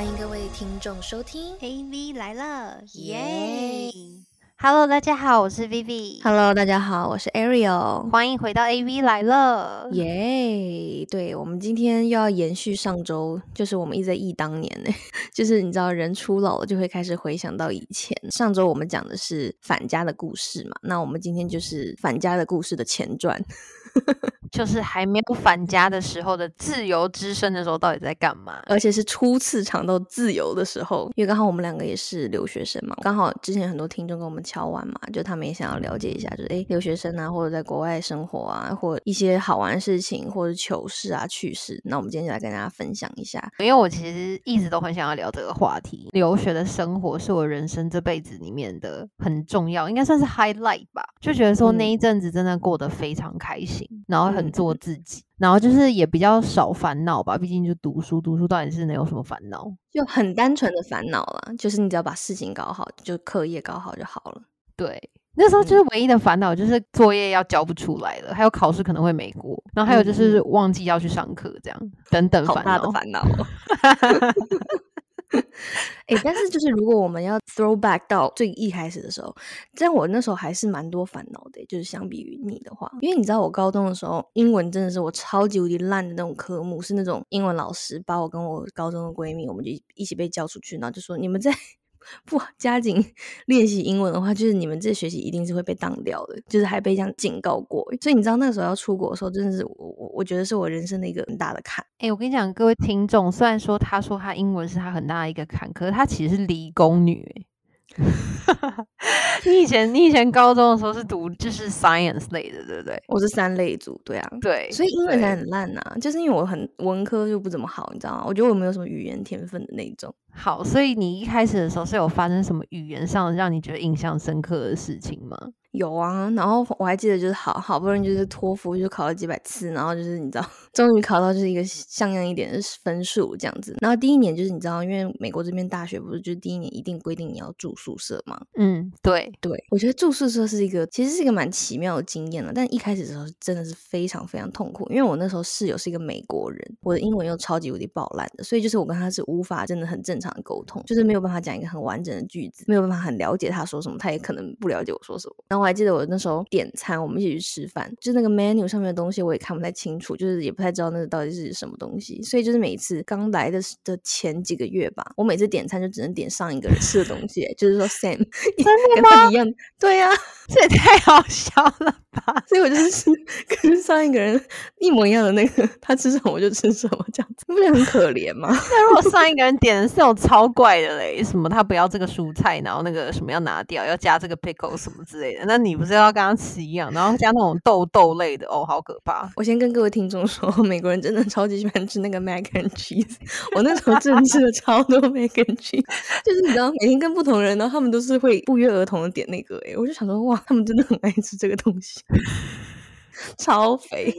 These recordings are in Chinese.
欢迎各位听众收听 AV 来了，耶！Hello，大家好，我是 Vivi。！Hello，大家好，我是 Ariel。欢迎回到 AV 来了。耶对，我们今天又要延续上周，就是我们一直在忆当年呢，就是你知道人初老了就会开始回想到以前。上周我们讲的是反家的故事嘛，那我们今天就是反家的故事的前传。就是还没有返家的时候的自由之身的时候，到底在干嘛？而且是初次尝到自由的时候，因为刚好我们两个也是留学生嘛，刚好之前很多听众跟我们敲完嘛，就他们也想要了解一下，就是诶留学生啊，或者在国外生活啊，或一些好玩的事情，或者糗事啊、趣事，那我们今天就来跟大家分享一下。因为我其实一直都很想要聊这个话题。留学的生活是我人生这辈子里面的很重要，应该算是 highlight 吧。就觉得说嗯那一阵子真的过得非常开心，然后很嗯做自己，然后就是也比较少烦恼吧。毕竟就读书，读书到底是能有什么烦恼？就很单纯的烦恼啦，就是你只要把事情搞好，就课业搞好就好了。对，那时候嗯就是唯一的烦恼，就是作业要交不出来了，还有考试可能会没过，然后还有就是忘记要去上课，这样等等烦恼嗯好大的。烦 恼 哎、但是就是如果我们要 throw back 到最一开始的时候，这样我那时候还是蛮多烦恼的，就是相比于你的话，因为你知道我高中的时候，英文真的是我超级无敌烂的那种科目，是那种英文老师把我跟我高中的闺蜜，我们就一起被叫出去，然后就说你们在不加紧 练习英文的话，就是你们这学期一定是会被当掉的，就是还被这样警告过。所以你知道那个时候要出国的时候，真的是我我我觉得是我人生的一个很大的坎。哎、我跟你讲，各位听众，虽然说他说他英文是他很大的一个坎，可是他其实是理工女、欸。你以前你以前高中的时候是读就是 science 类的，对不对？我是三类组，对啊，对，所以英文才很烂呐、就是因为我很文科就不怎么好，你知道吗？我觉得我没有什么语言天分的那种。好。所以你一开始的时候是有发生什么语言上让你觉得印象深刻的事情吗？有啊，然后我还记得就是好好不容易就是托福就考了几百次，然后就是你知道，终于考到就是一个像样一点的分数这样子。然后第一年就是你知道，因为美国这边大学不是就是第一年一定规定你要住宿舍嘛？嗯，对，对，我觉得住宿舍是一个其实是一个蛮奇妙的经验了，但一开始的时候真的是非常非常痛苦，因为我那时候室友是一个美国人，我的英文又超级无敌爆烂的，所以就是我跟他是无法真的很正常的沟通，就是没有办法讲一个很完整的句子，没有办法很了解他说什么，他也可能不了解我说什么。然后我还记得我那时候点餐，我们一起去吃饭，就那个 menu 上面的东西我也看不太清楚，就是也不太知道那个到底是什么东西，所以就是每一次刚来的时的前几个月吧，我每次点餐就只能点上一个人吃的东西，就是说 Sam，真 跟他一样，对呀、这也太好笑了吧！所以我就是 跟上一个人一模一样的那个，他吃什么我就吃什么，这样子，你 不觉得很可怜吗？那如果上一个人点的是那种超怪的嘞，什么他不要这个蔬菜，然后那个什么要拿掉，要加这个 pickle 什么之类的，那你不是要跟他吃一样，然后加那种豆豆类的，哦，好可怕！我先跟各位听众说，美国人真的超级喜欢吃那个 mac and cheese。我那时候真的吃了超多 mac and cheese，就是你知道，每天跟不同人，然后他们都是会不约而同的点那个、欸，我就想说，哇，他们真的很爱吃这个东西，超肥。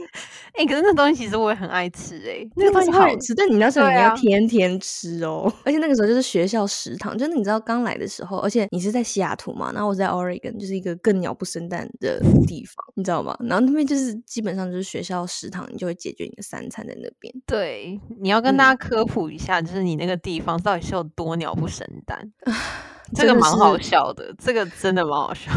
哎、可是那东西其实我也很爱吃哎、那个东西好好吃，但你那时候你要天天吃哦。而且那个时候就是学校食堂，就是你知道刚来的时候，而且你是在西雅图嘛，然后我在 Oregon，就是一个更鸟不生蛋的地方，你知道吗？然后那边就是基本上就是学校食堂，你就会解决你的三餐在那边。对，你要跟大家科普一下，就是你那个地方到底是有多鸟不生蛋，这个蛮好笑的，这个真的蛮好笑。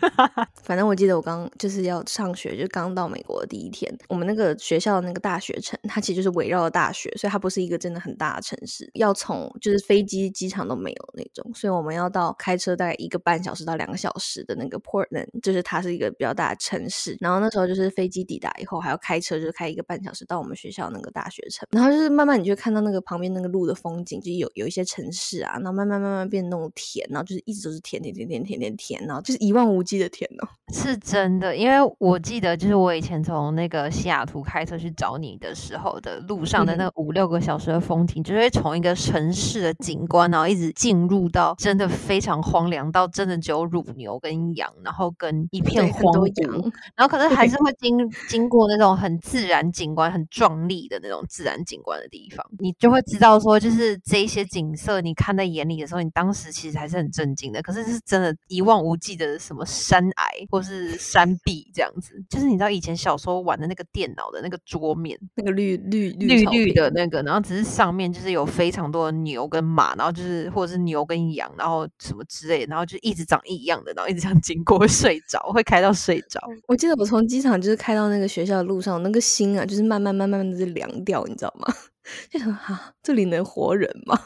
反正我记得我刚就是要上学，就刚到美国的第一天，我们那个学校的那个大学城，它其实就是围绕着大学，所以它不是一个真的很大的城市，要从就是飞机、机场都没有那种，所以我们要到开车大概一个半小时到两个小时的那个 Portland，就是它是一个比较大的城市。然后那时候就是飞机抵达以后，还要开车，就是开一个半小时到我们学校那个大学城。然后就是慢慢你就看到那个旁边那个路的风景，就有有一些城市啊，然后慢慢慢慢变那种田，然后就是一直都是田田田田田田田，然后就是一望无际的天哦。是真的，因为我记得就是我以前从那个西雅图开车去找你的时候的路上的那嗯。五六个小时的风景，就是从一个城市的景观，然后一直进入到真的非常荒凉，到真的只有乳牛跟羊，然后跟一片荒芜，羊然后可是还是会经经过那种很自然景观、很壮丽的那种自然景观的地方，你就会知道说，就是这一些景色你看在眼里的时候，你当时其实还是很震惊的，可是是真的，一望无际的什么山崖或是山壁这样子。就是你知道以前小时候玩的那个电脑的那个桌面，那个绿绿绿草坪绿的那个，然后只是上面就是有非常多的牛跟马，然后就是或者是牛跟羊，然后什么之类的，然后就一直长一样的，然后一直这样经过会 睡着，会开到睡着。我记得我从机场就是开到那个学校的路上，那个心啊，就是慢慢慢慢的就凉掉，你知道吗？就想哈，这里能活人吗？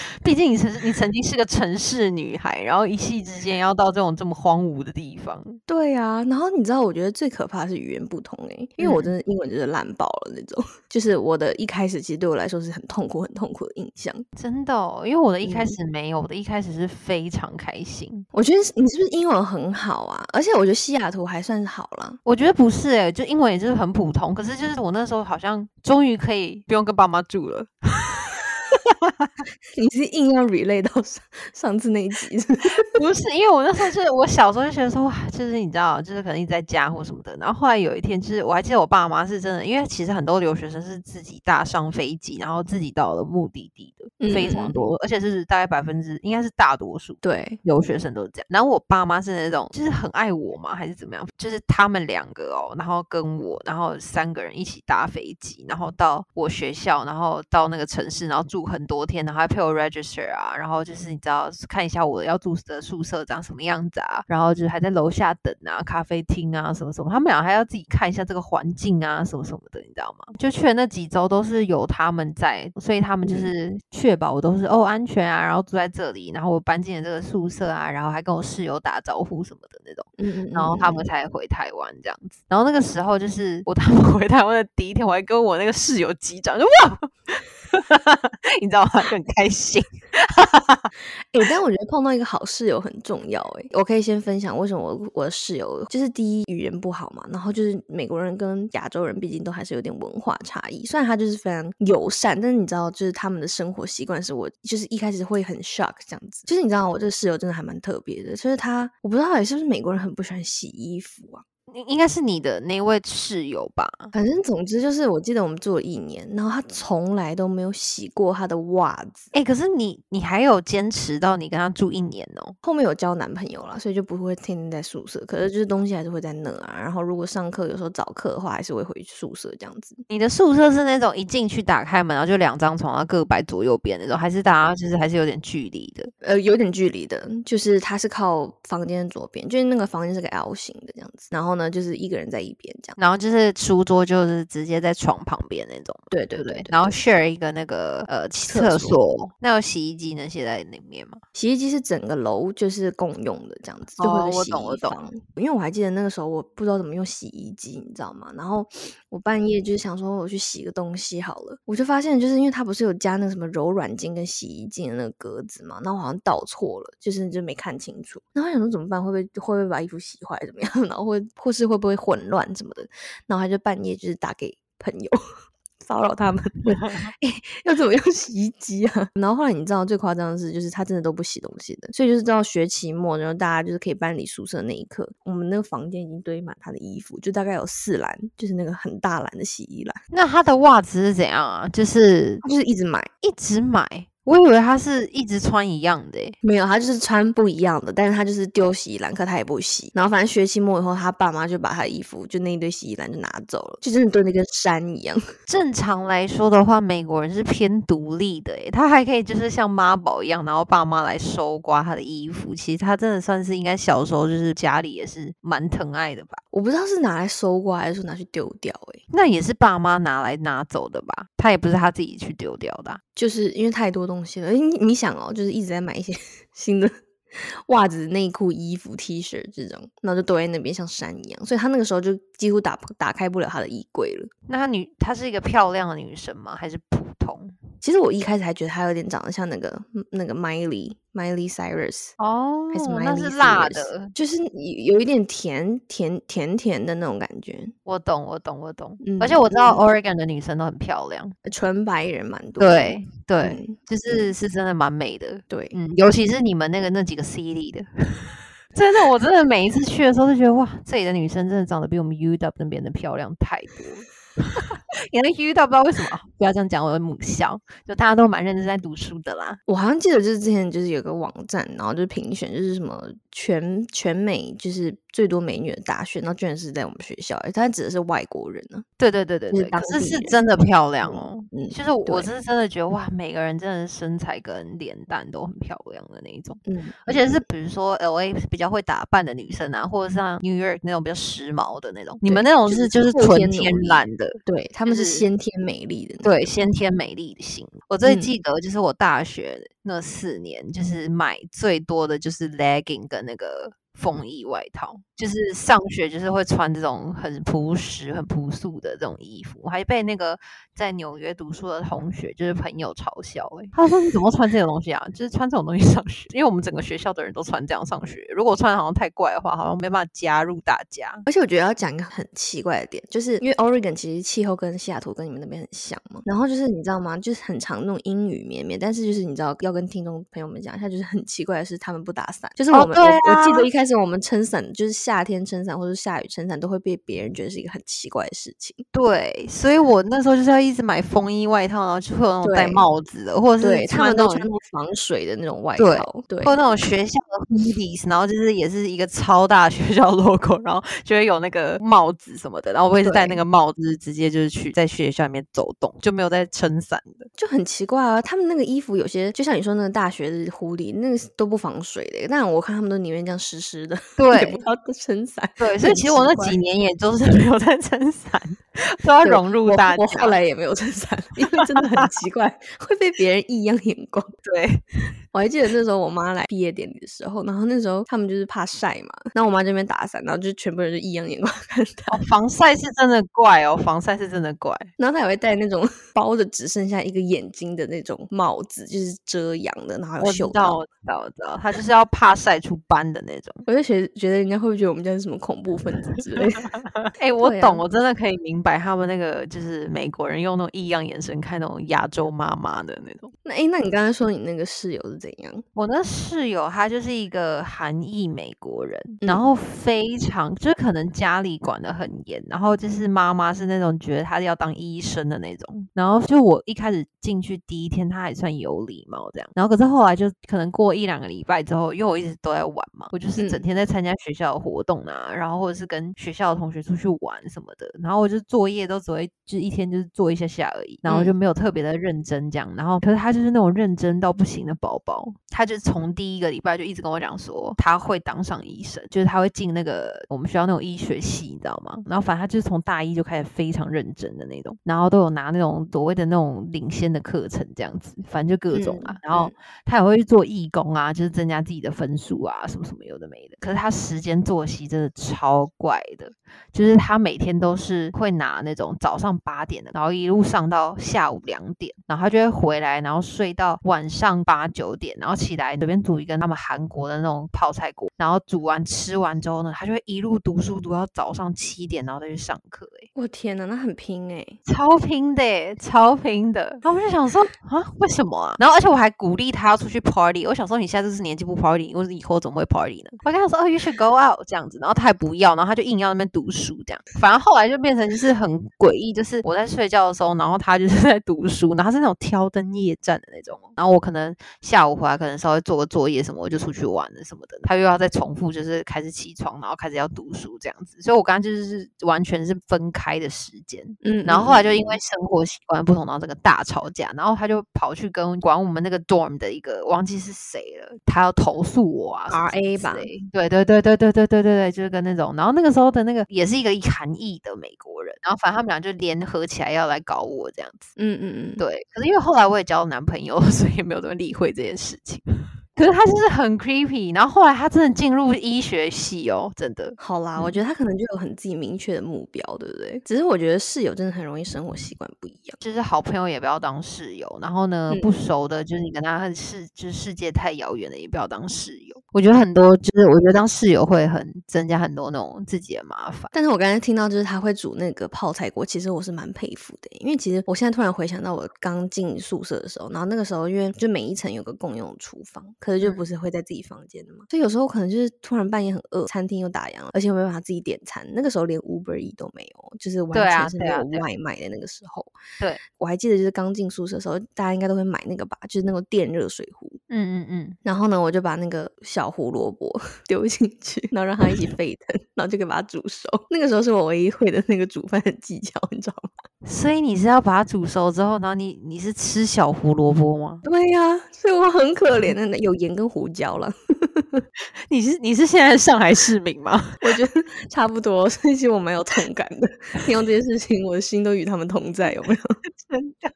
毕竟你曾你曾经是个城市女孩，然后一夕之间要到这种这么荒芜的地方，对啊，然后你知道，我觉得最可怕的是语言不通诶、因为我真的英文就是烂爆了那种，就是我的一开始其实对我来说是很痛苦、很痛苦的印象。真的、哦。因为我的一开嗯始没有，我的一开始是非常开心。我觉得你是不是英文很好啊？而且我觉得西雅图还算是好啦。我觉得不是诶、就英文也就是很普通，可是就是我那时候好像终于可以不用跟爸妈住了。你是硬要 relay 到上上次那一集是不是 不是，因为我那时候就是我小时候就觉得说，哇，就是你知道，就是可能一直在家或什么的。然后后来有一天，就是我还记得我爸妈是真的，因为其实很多留学生是自己搭上飞机，然后自己到了目的地的，非常嗯多，而且是大概百分之应该是大多数。对，留学生都是这样，然后我爸妈是那种就是很爱我嘛，还是怎么样？就是他们两个哦，然后跟我，然后三个人一起搭飞机，然后到我学校，然后到那个城市，然后住很多天，然后还陪我 register 啊，然后就是你知道看一下我要住的宿舍长什么样子啊，然后就是还在楼下等啊，咖啡厅啊什么什么，他们俩还要自己看一下这个环境啊什么什么的，你知道吗？就去的那几周都是有他们在，所以他们就嗯是确保我都是哦安全啊，然后住在这里，然后我搬进了这个宿舍啊，然后还跟我室友打招呼什么的那种，嗯嗯，然后他们才回台湾这样子。然后那个时候就是我 他们回台湾的第一天，我还跟我那个室友击掌，就哇，你知道吗？很开心。哎、但我觉得碰到一个好室友很重要哎、我可以先分享为什么我我的室友就是第一语言不好嘛，然后就是美国人跟亚洲人毕竟都还是有点文化差异，虽然他就是非常友善，但是你知道就是他们的生活习惯是我就是一开始会很 shock 这样子，就是你知道我这个室友真的还蛮特别的，就是他我不知道也是不是美国人很不喜欢洗衣服啊，应应该是你的那位室友吧？反正总之就是我记得我们住了一年，然后他从来都没有洗过他的袜子。哎、可是你你还有坚持到你跟他住一年哦。后面有交男朋友了，所以就不会天天在宿舍。可是就是东西还是会在那啊。然后如果上课有时候早课的话，还是会回宿舍这样子。你的宿舍是那种一进去打开门，然后就两张床，然后各摆左右边那种，还是大家就是还是有点距离的？呃，有点距离的，就是他是靠房间左边，就是那个房间是个 L 型的这样子。然后呢，就是一个人在一边这样。然后就是书桌就是直接在床旁边那种，对对对然后 share 一个那个呃厕厕所所，那有洗衣机那些在里面吗？洗衣机是整个楼就是共用的这样子，就会有哦我懂我懂。因为我还记得那个时候我不知道怎么用洗衣机，你知道吗？然后我半夜就是想说我去洗个东西好了，我就发现就是因为它不是有加那个什么柔软巾跟洗衣巾的那个格子嘛，然后我好像倒错了，就是就没看清楚。然后我想说怎么办？会不会会不会把衣服洗坏怎么样？然后会或是会不会混乱什么的？然后他就半夜就是打给朋友。骚扰他们，要怎么用洗衣机啊？然后后来你知道最夸张的是，就是他真的都不洗东西的，所以就是到学期末，然后大家就是可以搬离宿舍那一刻，我们那个房间已经堆满他的衣服，就大概有四篮，就是那个很大篮的洗衣篮，那他的袜子是怎样啊？就是他就是一直买，一直买，我以为他是一直穿一样的欸。没有，他就是穿不一样的，但是他就是丢洗衣篮，可他也不洗。然后反正学期末以后，他爸妈就把他的衣服就那一堆洗衣篮就拿走了，就真的堆的跟山一样。正常来说的话，美国人是偏独立的诶，他还可以就是像妈宝一样，然后爸妈来收刮他的衣服。其实他真的算是应该小时候就是家里也是蛮疼爱的吧？我不知道是拿来收刮还是说拿去丢掉、欸，那也是爸妈拿来拿走的吧？他也不是他自己去丢掉的啊、就是因为太多东东西了。你你想哦，就是一直在买一些 新的袜子、内裤、衣服、T 恤这种，然后就堆在那边像山一样，所以他那个时候就几乎打打开不了他的衣柜了。那她女，她是一个漂亮的女生吗？还是普通？其实我一开始还觉得他有点长得像那个嗯那个 Miley Miley Cyrus。哦还是那 Miley 是辣 Cyrus 的。就是有有一点甜甜甜甜的那种感觉，我懂，我懂，我懂。嗯而且我知道嗯 Oregon 的女生都很漂亮。纯白人蛮多的。对对，嗯就是是真的蛮美的。对，嗯，尤其是你们那个那几个 C 里的，真的，我真的每一次去的时候都觉得哇，这里的女生真的长得比我们 U W 那边的漂亮太多了。也能遇到，不知道为什么。不要这样讲我的母校，就大家都蛮认真在读书的啦。我好像记得就是之前就是有个网站，然后就是评选，就是什么全全美就是最多美女的大学，然后居然是在我们学校，它指的是外国人呢。对对对对对，可是是真的漂亮哦。嗯，就是我是真的觉得哇，每个人真的身材跟脸蛋都很漂亮的那一种。嗯，而且是比如说 L A 比较会打扮的女生啊，或者像 New York 那种比较时髦的那种，你们那种是就是纯天然的，对他们是先天美丽的，对先天美丽的型。我最记得就是我大学那四年，就是买最多的就是 legging 跟那个。风衣外套，就是上学就是会穿这种很朴实、很朴素的这种衣服。我还被那个在纽约读书的同学，就是朋友嘲笑，哎，他说你怎么穿这种东西啊？就是穿这种东西上学，因为我们整个学校的人都穿这样上学。如果穿好像太怪的话，好像没办法加入大家。而且我觉得要讲一个很奇怪的点，就是因为 Oregon 其实气候跟西雅图跟你们那边很像嘛。然后就是你知道吗？就是很常那种阴雨绵绵，但是就是你知道要跟听众朋友们讲一下，就是很奇怪的是他们不打伞。就是我们我我记得一开始。是我们撑伞，就是夏天撑伞或者下雨撑伞，都会被别人觉得是一个很奇怪的事情。对，所以我那时候就是要一直买风衣外套，然后就会有那种戴帽子的，或者是他们都穿那种防水的那种外套，对，或那种学校的 hoodies，然后就是也是一个超大学校 logo，然后就会有那个帽子什么的，然后我也是戴那个帽子，直接就是去在学校里面走动，就没有在撑伞的，就很奇怪啊。他们那个衣服有些，就像你说那个大学的 hoodie，那个都不防水的，但我看他们都宁愿这样湿湿。的对，不要撑伞。对，所以其实我那几年也都是没有在撑伞，都要 融入大家。我后来也没有撑伞，因为真的很奇怪，会被别人异样眼光。对，我还记得那时候我妈来毕业典礼的时候，然后那时候他们就是怕晒嘛，然后我妈这边打伞，然后就全部人就异样眼光看她。防晒是真的怪哦，防晒是真的怪。然后她也会戴那种包的只剩下一个眼睛的那种帽子，就是遮阳的，然后有袖到。我知道，我知道，她就是要怕晒出斑的那种。我就觉觉得人家会不会觉得我们家是什么恐怖分子之类的？哎，我懂，我真的可以明白他们那个就是美国人用那种异样眼神看那种亚洲妈妈的那种。那哎，那你刚才说你那个室友是怎样？我那室友他就是一个韩裔美国人，然后非常就是可能家里管的很严，然后就是妈妈是那种觉得他要当医生的那种。然后就我一开始进去第一天，他还算有礼貌这样。然后可是后来就可能过一两个礼拜之后，因为我一直都在玩嘛，我就是整。天在参加学校的活动啊，然后或者是跟学校的同学出去玩什么的，然后我就作业都只会就一天就是做一下下而已，然后就没有特别的认真这样。然后可是他就是那种认真到不行的宝宝，他就从第一个礼拜就一直跟我讲说他会当上医生，就是他会进那个我们学校那种医学系，你知道吗？然后反正他就是从大一就开始非常认真的那种，然后都有拿那种所谓的那种领先的课程这样子，反正就各种啊。然后他也会去做义工啊，就是增加自己的分数啊，什么什么有的没的。可是他时间作息真的超怪的，就是他每天都是会拿那种早上八点的，然后一路上到下午两点，然后他就会回来，然后睡到晚上八九点，然后起来随便煮一个他们韩国的那种泡菜锅，然后煮完吃完之后呢，他就会一路读书读到早上七点，然后再去上课。哎，我天哪，那很拼哎，超拼的，超拼的。然后我就想说啊，为什么啊？然后而且我还鼓励他要出去 party，我想说你现在就是年纪不 party，或者以后怎么会 party 呢？我跟他说哦，you should go out 这样子，然后他还不要，然后他就硬要那边读书这样。反正后来就变成就是很诡异，就是我在睡觉的时候，然后他就是在读书，然后是那种挑灯夜战的那种。然后我可能下午回来，可能稍微做个作业什么，我就出去玩了什么的。他又要再重复，就是开始起床，然后开始要读书这样子。所以我刚刚就是完全是分开的时间。嗯，然后后来就因为生活习惯不同，然后这个大吵架，然后他就跑去跟管我们那个 dorm 的一个忘记是谁了，他要投诉我啊，R A 吧。对对对对对对对对对，就是跟那种，然后那个时候的那个也是一个韩裔的美国人，然后反正他们俩就联合起来要来搞我这样子。嗯嗯嗯，对。可是因为后来我也交了男朋友，所以也没有怎么理会这件事情。可是他就是很 creepy，然后后来他真的进入医学系哦，真的。好啦，我觉得他可能就有很自己明确的目标，对不对？只是我觉得室友真的很容易生活习惯不一样，就是好朋友也不要当室友，然后呢不熟的，就是你跟他世就是世界太遥远了，也不要当室友。我觉得很多就是，我觉得当室友会很增加很多那种自己的麻烦。但是我刚才听到就是他会煮那个泡菜锅，其实我是蛮佩服的，因为其实我现在突然回想到我刚进宿舍的时候，然后那个时候因为就每一层有个共用厨房，可是就不是会在自己房间的嘛，所以有时候可能就是突然半夜很饿，餐厅又打烊了，而且没办法自己点餐，那个时候连 Uber E 都没有，就是完全是没有外卖的那个时候。对，我还记得就是刚进宿舍的时候，大家应该都会买那个吧，就是那个电热水壶。嗯嗯嗯。然后呢，我就把那个小胡萝卜 丢进去，然后让它一起沸腾，然后就可以把它煮熟。那个时候是我唯一会的那个煮饭的技巧，你知道吗？所以你是要把它煮熟之后，然后你你是吃小胡萝卜吗？对呀，所以我很可怜的，有盐跟胡椒了。你是你是现在上海市民吗？我觉得差不多，所以其实我蛮有同感的。听到这些事情，我的心都与他们同在，有没有？真的，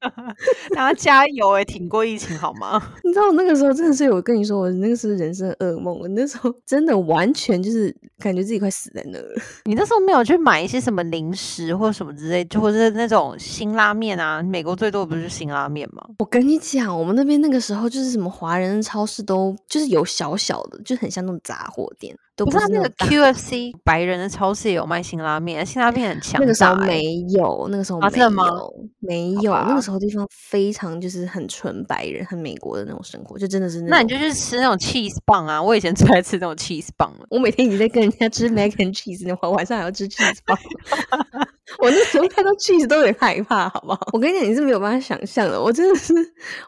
大家加油哎，挺过疫情好吗？你知道我那个时候真的是，我跟你说，我那个是人生噩梦。我那时候真的完全就是感觉自己快死在那了。你那时候没有去买一些什么零食或者什么之类，就或者那种辛拉面啊？美国最多不是辛拉面吗？我跟你讲，我们那边那个时候就是什么华人超市都就是有小小的。就很像那种杂货店，都不是那个 QFC 白人的超市也有卖辛拉面，辛拉面很强。那个时候没有，那个时候没有，没有。那个时候地方非常就是很纯白人，很美国的那种生活，就真的是。那你就去吃那种 cheese 棒啊！我以前最爱吃那种 cheese 棒了。我每天已经在跟人家吃 mac and cheese，我晚上还要吃 cheese 棒。我那时候看到 G，都有点害怕，好不好？我跟你讲，你是没有办法想象的。我真的是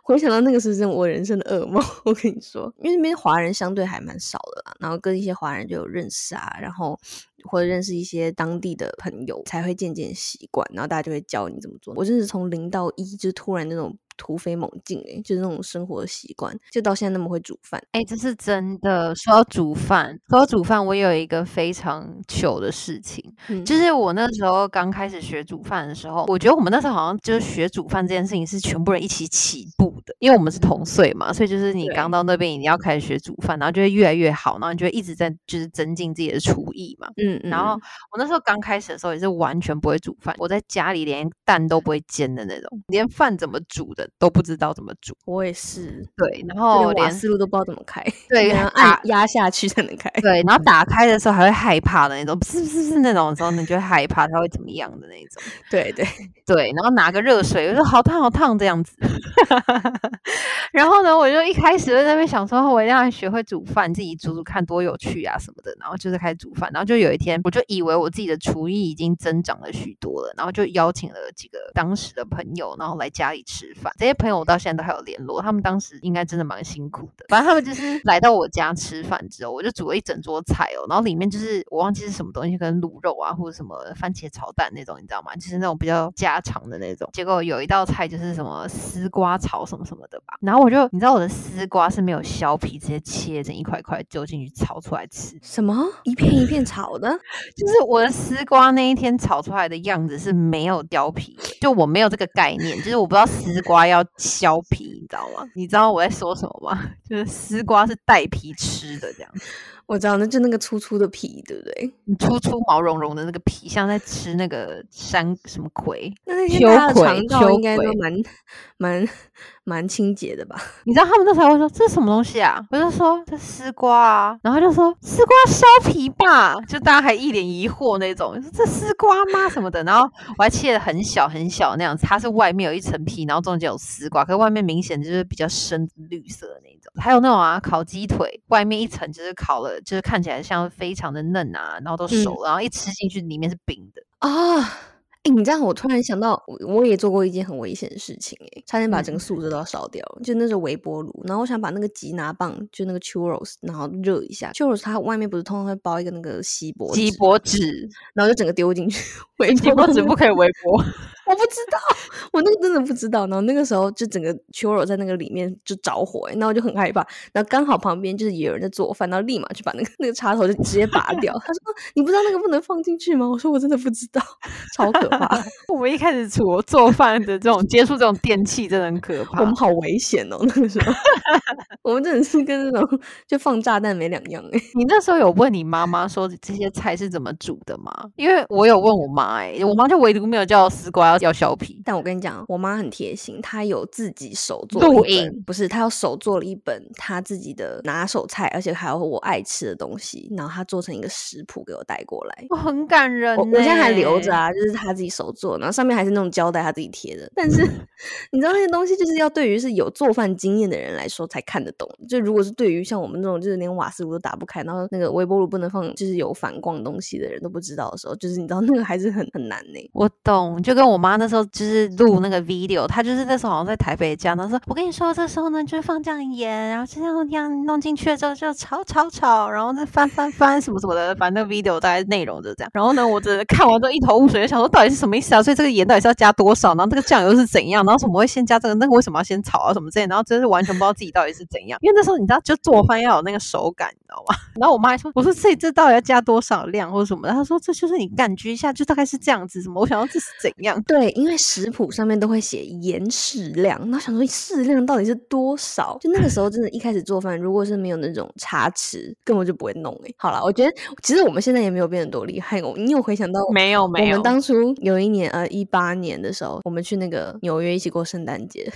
回想到那个是真我人生的噩梦。我跟你说，因为那边华人相对还蛮少的啦，然后跟一些华人就有认识啊，然后或者认识一些当地的朋友，才会渐渐习惯，然后大家就会教你怎么做。我真是从零到一，就突然那种。突飞猛进哎，就是那种生活习惯，就到现在那么会煮饭哎，这是真的。说到煮饭，说到煮饭，我有一个非常糗的事情，就是我那时候刚开始学煮饭的时候，我觉得我们那时候好像就是学煮饭这件事情是全部人一起起步的，因为我们是同岁嘛，所以就是你刚到那边，你要开始学煮饭，然后就会越来越好，然后你就会一直在就是增进自己的厨艺嘛。嗯嗯。然后我那时候刚开始的时候也是完全不会煮饭，我在家里连蛋都不会煎的那种，连饭怎么煮的。都不知道怎么煮，我也是。对，然后连思路都不知道怎么开，对，然后按压下去才能开。对，然后打开的时候还会害怕的那种，是是是那种时候，你就会害怕它会怎么样的那种。对对 对，然后拿个热水，我说好烫好烫这样子。然后呢，我就一开始在那边想说，我一定要学会煮饭，自己煮煮看多有趣啊什么的。然后就是开始煮饭，然后就有一天，我就以为我自己的厨艺已经增长了许多了，然后就邀请了几个当时的朋友，然后来家里吃饭。这些朋友我到现在都还有联络，他们当时应该真的蛮辛苦的。反正 他们就是来到我家吃饭之后，我就煮了一整桌菜哦，然后里面就是我忘记是什么东西，可能卤肉啊，或者什么番茄炒蛋那种，你知道吗？就是那种比较家常的那种。结果有一道菜就是什么丝瓜炒什么什么的吧，然后我就你知道我的丝瓜是没有削皮，直接切成一块块丢进去炒出来吃。什么一片一片炒的？就是我的丝瓜那一天炒出来的样子是没有雕皮，就我没有这个概念，就是我不知道丝瓜要削。皮，你知道吗？你知道我在说什么吗？就是丝瓜是带皮吃的这样。我知道，那就那个粗粗的皮，对不对？粗粗毛茸茸的那个皮，像在吃那个山什么葵。那那些大家肠道应该都蛮蛮蛮清洁的吧？你知道他们那时候会说这是什么东西啊？我就说这丝瓜啊，然后就说丝瓜削皮吧，就大家还一脸疑惑那种，说这丝瓜吗？什么的？然后我还切的很小很小那样子，它是外面有一层皮，然后中间有丝瓜，可是外面明显就是比较深绿色的那种。还有那种啊，烤鸡腿外面一层就是烤了。就是看起来像非常的嫩啊，然后都熟，然后一吃进去里面是冰的啊。哎，你这样我突然想到，我也做过一件很危险的事情，哎，差点把整个宿舍都要烧掉。就那是微波炉，然后我想把那个吉拿棒，就那个 churros，然后热一下。churros 它外面不是通常会包一个那个锡箔锡箔纸，然后就整个丢进去。锡箔纸不可以微波，我不知道，我那个真的不知道。然后那个时候就整个 churros 在那个里面就着火，哎，那我就很害怕。然后刚好旁边就是也有人在做饭，然后立马就把那个那个插头就直接拔掉。他说：“你不知道那个不能放进去吗？”我说：“我真的不知道，超可怕。”我们一开始做做饭的这种接触这种电器真的很可怕，我们好危险哦！那个时候，我们真的是跟那种就放炸弹没两样哎。你那时候有问你妈妈说这些菜是怎么煮的吗？因为我有问我妈哎，我妈就唯独没有叫丝瓜要要削皮。但我跟你讲，我妈很贴心，她有自己手做录音不是她有手做了一本她自己的拿手菜，而且还有我爱吃的东西，然后她做成一个食谱给我带过来。我，很感人我我现在还留着。啊，就是她自己手做，然后上面还是那种胶带她自己贴的。但是 你知道那些东西就是要对于是有做饭经验的人来说才看得懂。就如果是对于像我们这种就是连瓦斯炉都打不开，然后那个微波炉不能放就是有反光东西的人都不知道的时候，就是你知道那个还是很很难呢、我懂，就跟我妈那时候就是录那个 video，她就是那时候好像在台北家，她说我跟你说，这时候呢就是放这样盐，然后就这样这样弄进去了之后就炒炒炒，然后再翻翻翻什么什么的，反正那个 video 大概内容就是这样。然后呢，我真的看完之后一头雾水，就想说到底是什么意思啊？所以这个盐到底是要加多少？然后这个酱油是怎样？然后怎么会先加这个？那个为什么要先炒啊？什么之类？然后真是完全不知道自己到底是怎样。因为那时候你知道，就做饭要有那个手感，道吗？然后我妈还说，我说这这到底要加多少量或者什么的？她说这就是你感觉一下，就大概是这样子。什么？我想要这是怎样？对，因为食谱上面都会写盐适量，然后想说适量到底是多少？就那个时候真的，一开始做饭，如果是没有那种茶匙，根本就不会弄诶、好了，我觉得其实我们现在也没有变得多厉害哦。你有回想到没有我没有我们，当初有一年呃一八年的时候，我们去那个纽约一起过圣诞节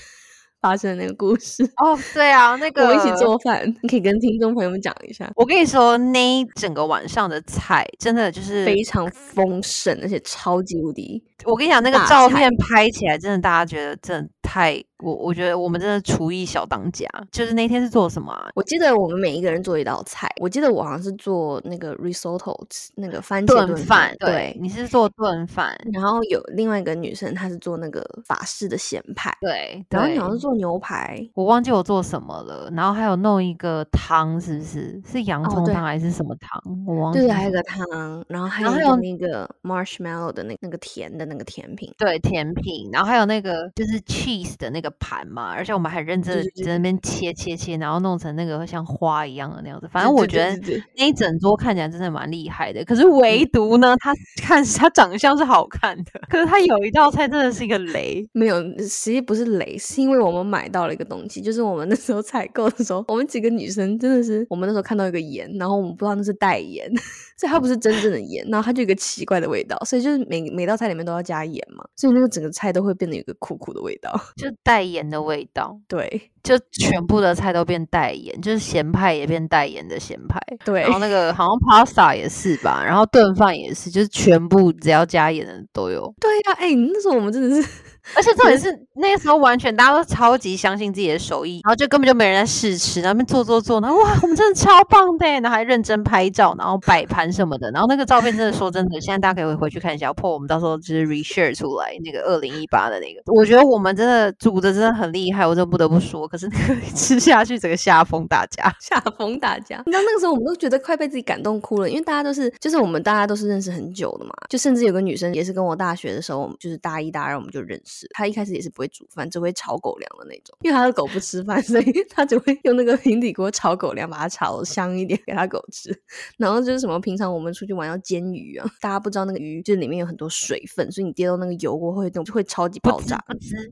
发生的那个故事，哦，对啊，那个我们一起。做饭，你可以跟听众朋友们讲一下。我跟你说，那一整个晚上的菜真的就是非常丰盛，而且超级无敌我跟你讲，那个照片拍起来真的，大家觉得真的太我，我觉得我们真的厨艺小当家。就是那天是做什么啊？我记得我们每一个人做一道菜，我记得我好像是做那个 risotto，那个番茄炖饭饭，，对。你是做炖饭，然后有另外一个女生，她是做那个法式的咸派，对，然后你好像是做牛排，我忘记我做什么了，然后还有弄一个汤，是不是？是洋葱汤还是什么汤？我忘记对。还有个汤，然后还有那个 marshmallow 的那那个甜的那个甜品，对甜品，然后还有那个就是 cheese 的那个盘嘛，而且我们还认真在那边切切切，然后弄成那个像花一样的那样子。反正我觉得那一整桌看起来真的蛮厉害的，可是唯独呢，他 看他长相是好看的，可是他有一道菜真的是一个雷。没有，实际不是雷，是因为我们买到了一个东西，就是我们那时候采购的时候，我们几个女生真的是，我们那时候看到一个盐，然后我们不知道那是代盐，所以它不是真正的盐，然后它就有一个奇怪的味道，所以就是每每道菜里面都要加盐嘛，所以那个整个菜都会变得有一个苦苦的味道。就代盐的味道，对。就全部的菜都变代盐，就是咸派也变代盐的咸派，对。然后那个好像 pasta 也是吧，然后炖饭也是，就是全部只要加盐的都有。对呀、哎、那时候我们真的是而且重点是那个时候完全大家都超级相信自己的手艺，然后就根本就没人在试吃，然后那边做做做，然后哇，我们真的超棒的，然后还认真拍照，然后摆盘什么的，然后那个照片真的说真的，现在大家可以回去看一下，破我们到时候就是 reshare 出来那个二零一八的那个，我觉得我们真的煮的真的很厉害，我真的不得不说，可是那个 吃下去整个吓疯大家。吓疯大家。你知道那个时候我们都觉得快被自己感动哭了，因为大家都是，就是我们大家都是认识很久的嘛，就甚至有个女生也是跟我大学的时候，我们就是大一大二我们就认识，她一开始也是不会煮饭，只会炒狗粮的那种，因为他的狗不吃饭，所以他只会用那个平底锅炒狗粮，把它炒香一点给他狗吃。然后就是什么，平常我们出去玩要煎鱼啊，大家不知道那个鱼就是里面有很多水分，所以你跌到那个油锅会就会超级爆炸。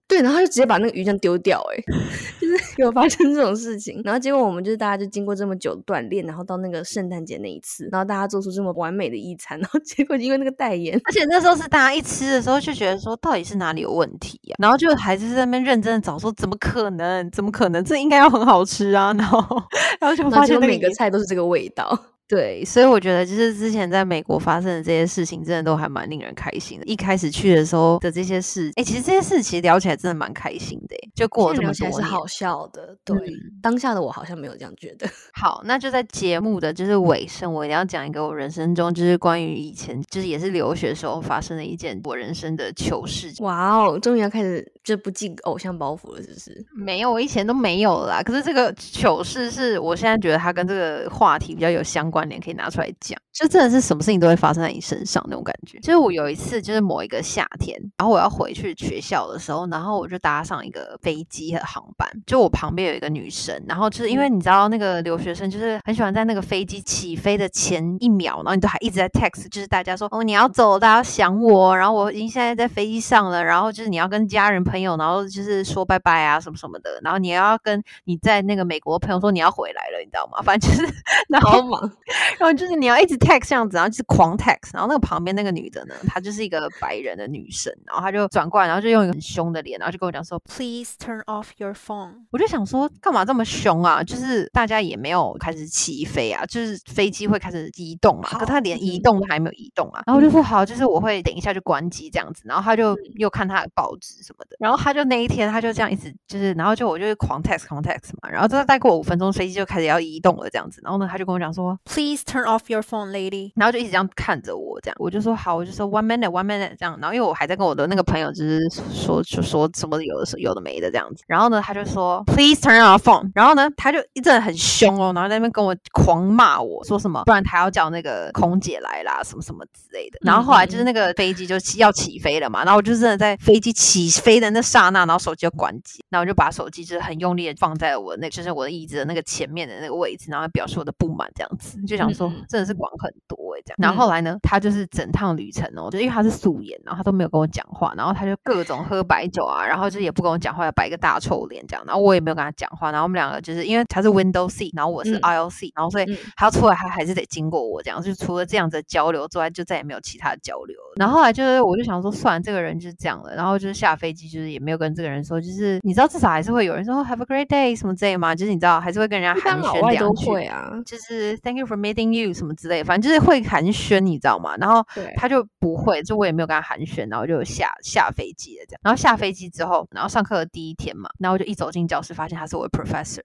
对，然后他就直接把那个鱼这样丢掉、欸，就是 有发生这种事情。然后结果我们就是大家就经过这么久的锻炼，然后到那个圣诞节那一次，然后大家做出这么完美的一餐，然后结果因为那个代言，而且那时候是大家一吃的时候就觉得说，到底是哪里有问题呀、然后就还是在那边认真的找说，怎么可能？怎么可能？这应该要很好吃啊！然后，然后就发现那个每个菜都是这个味道。对，所以我觉得就是之前在美国发生的这些事情，真的都还蛮令人开心的。一开始去的时候的这些事，哎，其实这些事其实聊起来真的蛮开心的诶，就过了这么多是好笑的，对，嗯当下的我好像没有这样觉得。好，那就在节目的就是尾声，我一定要讲一个我人生中就是关于以前就是也是留学时候发生的一件我人生的糗事。哇哦，终于要开始就不进偶像包袱了，是不是？没有，我以前都没有啦。可是这个糗事是我现在觉得它跟这个话题比较有相关联，可以拿出来讲。就真的是什么事情都会发生在你身上那种感觉。就是我有一次，就是某一个夏天，然后我要回去学校的时候，然后我就搭上一个飞机和航班，就我旁边有一个女生，然后就是因为你知道那个留学生就是很喜欢在那个飞机起飞的前一秒，然后你都还一直在 text，就是大家说哦你要走了，大家想我，然后我已经现在在飞机上了，然后就是你要跟家人朋友，然后就是说拜拜啊什么什么的，然后你要跟你在那个美国的朋友说你要回来了，你知道吗？反正就是 然后好忙，然后就是你要一直 text 这样子，然后就是狂 text，然后那个旁边那个女的呢，她就是一个白人的女生，然后她就转过来，然后就用一个很凶的脸，然后就跟我讲说，Please turn off your phone。我就想说，干嘛这么凶啊？就是大家也没有开始起飞啊，就是飞机会开始移动嘛，可她连移动都还没有移动啊。然后我就说好，就是我会等一下就关机这样子。然后她就又看她的报纸什么的，然后她就那一天她就这样一直就是，然后就我就狂 text 狂 text 嘛，然后再再过五分钟，飞机就开始要移动了这样子。然后呢，她就跟我讲说，Please turn off your phone, lady。然后就一直这样看着我，这样我就说好，我就说 one minute, one minute 这样。然后因为我还在跟我的那个朋友就是说就说什么有的有的没的这样子。然后呢，他就说 Please turn off phone。然后呢，他就一阵很凶哦，然后在那边跟我狂骂我说什么，不然他要叫那个空姐来啦，什么什么之类的。然后后来就是那个飞机就要起飞了嘛，然后我就真的在飞机起飞的那刹那，然后手机就关机，然后我就把手机就是很用力的放在我那就是我的椅子的那个前面的那个位置，然后表示我的不满这样子，就想说真的是管很多哎这样。然后后来呢，他就是整趟旅程哦，就因为他是素颜，然后他都没有跟我讲话，然后他就各种喝白酒啊，然后就也不跟我讲话，要摆一个大臭脸这样，然后我也没有跟他讲话，然后我们两个就是因为他是 Windows C，然后我是 I O C，然后所以他出来他还是得经过我这样，就除了这样子交流之外，就再也没有其他的交流。然后后来就是我就想说，算了，这个人就是这样了，然后就是下飞机就是也没有跟这个人说，就是你知道至少还是会有人说 Have a great day 什么之类吗？就是你知道还是会跟人家寒暄两句啊，就是 Thank you for meeting you 什么之类，反正就是会寒暄，你知道吗？然后他就不会，就我也没有跟他寒暄，然后就下下飞机了这样。然后下飞机之后，然后上课的第一天嘛，然后我就一走进教室，发现他是我的 professor。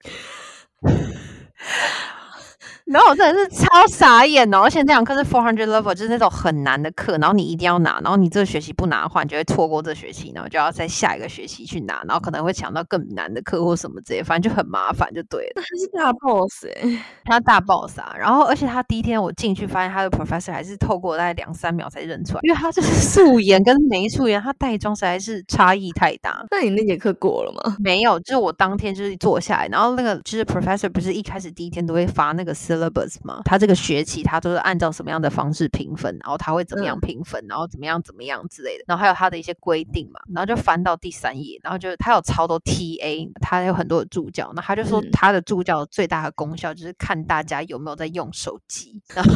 然后我真的是超傻眼哦，而且那堂课是 four hundred level，就是那种很难的课，然后你一定要拿，然后你这个学期不拿的话，你就会错过这学期，然后就要在下一个学期去拿，然后可能会抢到更难的课或什么之类，反正就很麻烦，就对了。他是大 boss 哎，他大 boss 啊！然后而且他第一天我进去发现他的 professor 还是透过大概两三秒才认出来，因为他就是 素颜跟没素颜，他带妆实在是差异太大。那你那节课过了吗？没有，就是我当天就是坐下来，然后那个就是 professor 不是一开始第一天都会发那个他这个学期他都是按照什么样的方式评分，然后他会怎么样评分，然后怎么样怎么样之类的，然后还有他的一些规定嘛，然后就翻到第三页，然后就他有超多 TA，他有很多的助教，那他就说他的助教最大的功效就是看大家有没有在用手机，然后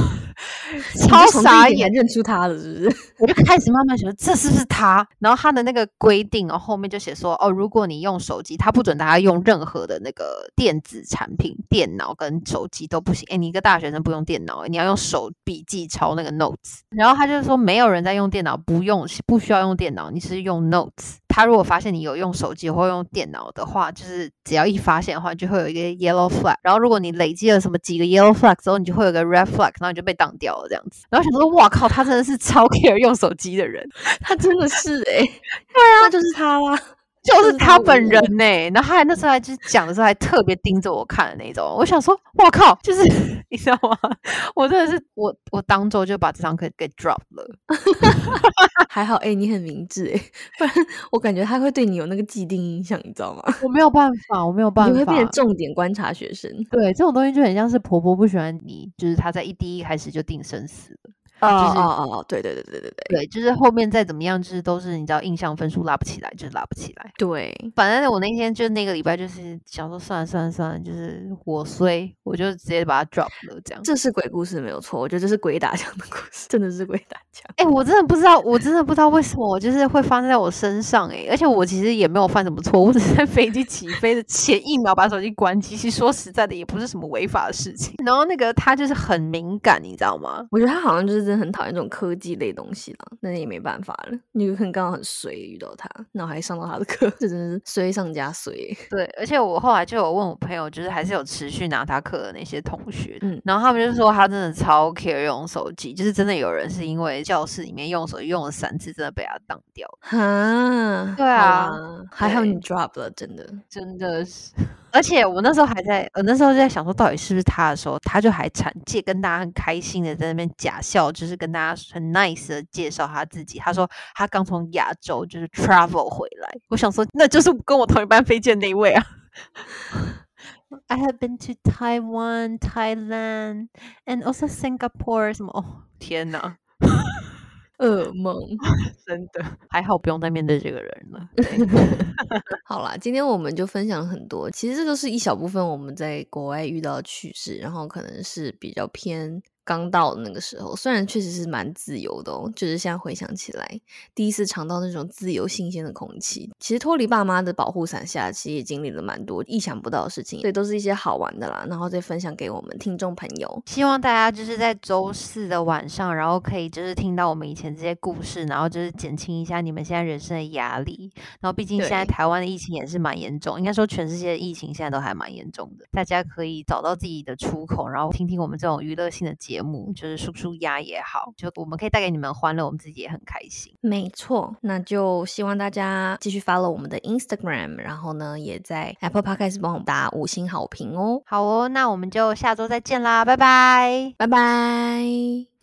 超傻眼认出他了，是不是？我就开始慢慢觉得这是不是他？然后他的那个规定然后，后面就写说哦，如果你用手机，他不准大家用任何的那个电子产品，电脑跟手机都不行。哎，你一个大学生。不用电脑，你要用手笔记抄那个 notes。然后他就说，没有人在用电脑，不用不需要用电脑，你是用 notes。他如果发现你有用手机或用电脑的话，就是只要一发现的话，就会有一个 yellow flag。然后如果你累积了什么几个 yellow flag 之后，你就会有个 red flag，然后你就被挡掉了这样子。然后想说，哇靠，他真的是 超 care 用手机的人，他真的是哎，对啊，那就是他啦。就是他本人呢，然后还那时候还就是讲的时候还特别盯着我看的那种，我想说，我靠，就是 你知道吗？我真的是我我当周就把这堂课给 drop 了，还好哎，你很明智哎，不然我感觉他会对你有那个既定印象，你知道吗？我没有办法，我没有办法，你会变成重点观察学生。对，这种东西就很像是婆婆不喜欢你，就是她在一第一开始就定生死了。哦哦哦，对对对对对对对，就是后面再怎么样，就是都是你知道印象分数拉不起来，就是拉不起来。对，反正我那天就那个礼拜就是想说算了算了算了，就是我衰，我就直接把它 drop 了。这样，这是鬼故事没有错，我觉得这是鬼打墙的故事，真的是鬼打墙。哎，我真的不知道，我真的不知道为什么就是会发生在我身上哎，而且我其实也没有犯什么错，我只是在飞机起飞的前一秒把手机关机。其实说实在的，也不是什么违法的事情。然后那个他就是很敏感，你知道吗？我觉得他好像就是真的很讨厌这种科。技类东西了，那也没办法了。你有可能刚好很衰遇到他，然后还上到他的课，这真的是衰上加衰。对，而且我后来就有问我朋友，就是还是有持续拿他课的那些同学，嗯，然后他们就说他真的超 care 用手机，就是真的有人是因为教室里面用手机用了三次，真的被他当掉。哈，对啊，还好你 drop 了，真的，真的是。而且我那时候还在，我那时候在想说，到底是不是他的时候，他就还产借跟大家很开心的在那边假笑，就是跟大家很 nice 的介绍他自己。他说他刚从亚洲就是 travel 回来。我想说，那就是跟我同一班飞机的那位啊。I have been to Taiwan, Thailand, and also Singapore。什么？哦，天哪！噩梦。真的还好，不用再面对这个人了。好啦，今天我们就分享很多，其实这都是一小部分我们在国外遇到的趣事，然后可能是比较偏刚到的那个时候，虽然确实是蛮自由的哦，就是现在回想起来，第一次尝到那种自由新鲜的空气。其实脱离爸妈的保护伞下，其实也经历了蛮多意想不到的事情，所以都是一些好玩的啦，然后再分享给我们听众朋友。希望大家就是在周四的晚上，然后可以就是听到我们以前这些故事，然后就是减轻一下你们现在人生的压力。然后毕竟现在台湾的疫情也是蛮严重，应该说全世界的疫情现在都还蛮严重的。大家可以找到自己的出口，然后听听我们这种娱乐性的节目，就是舒舒压也好，就我们可以带给你们欢乐，我们自己也很开心。没错，那就希望大家继续 follow 我们的 Instagram，然后呢，也在 Apple Podcast 帮我们打五星好评哦，好哦，那我们就下周再见啦，拜拜。拜拜。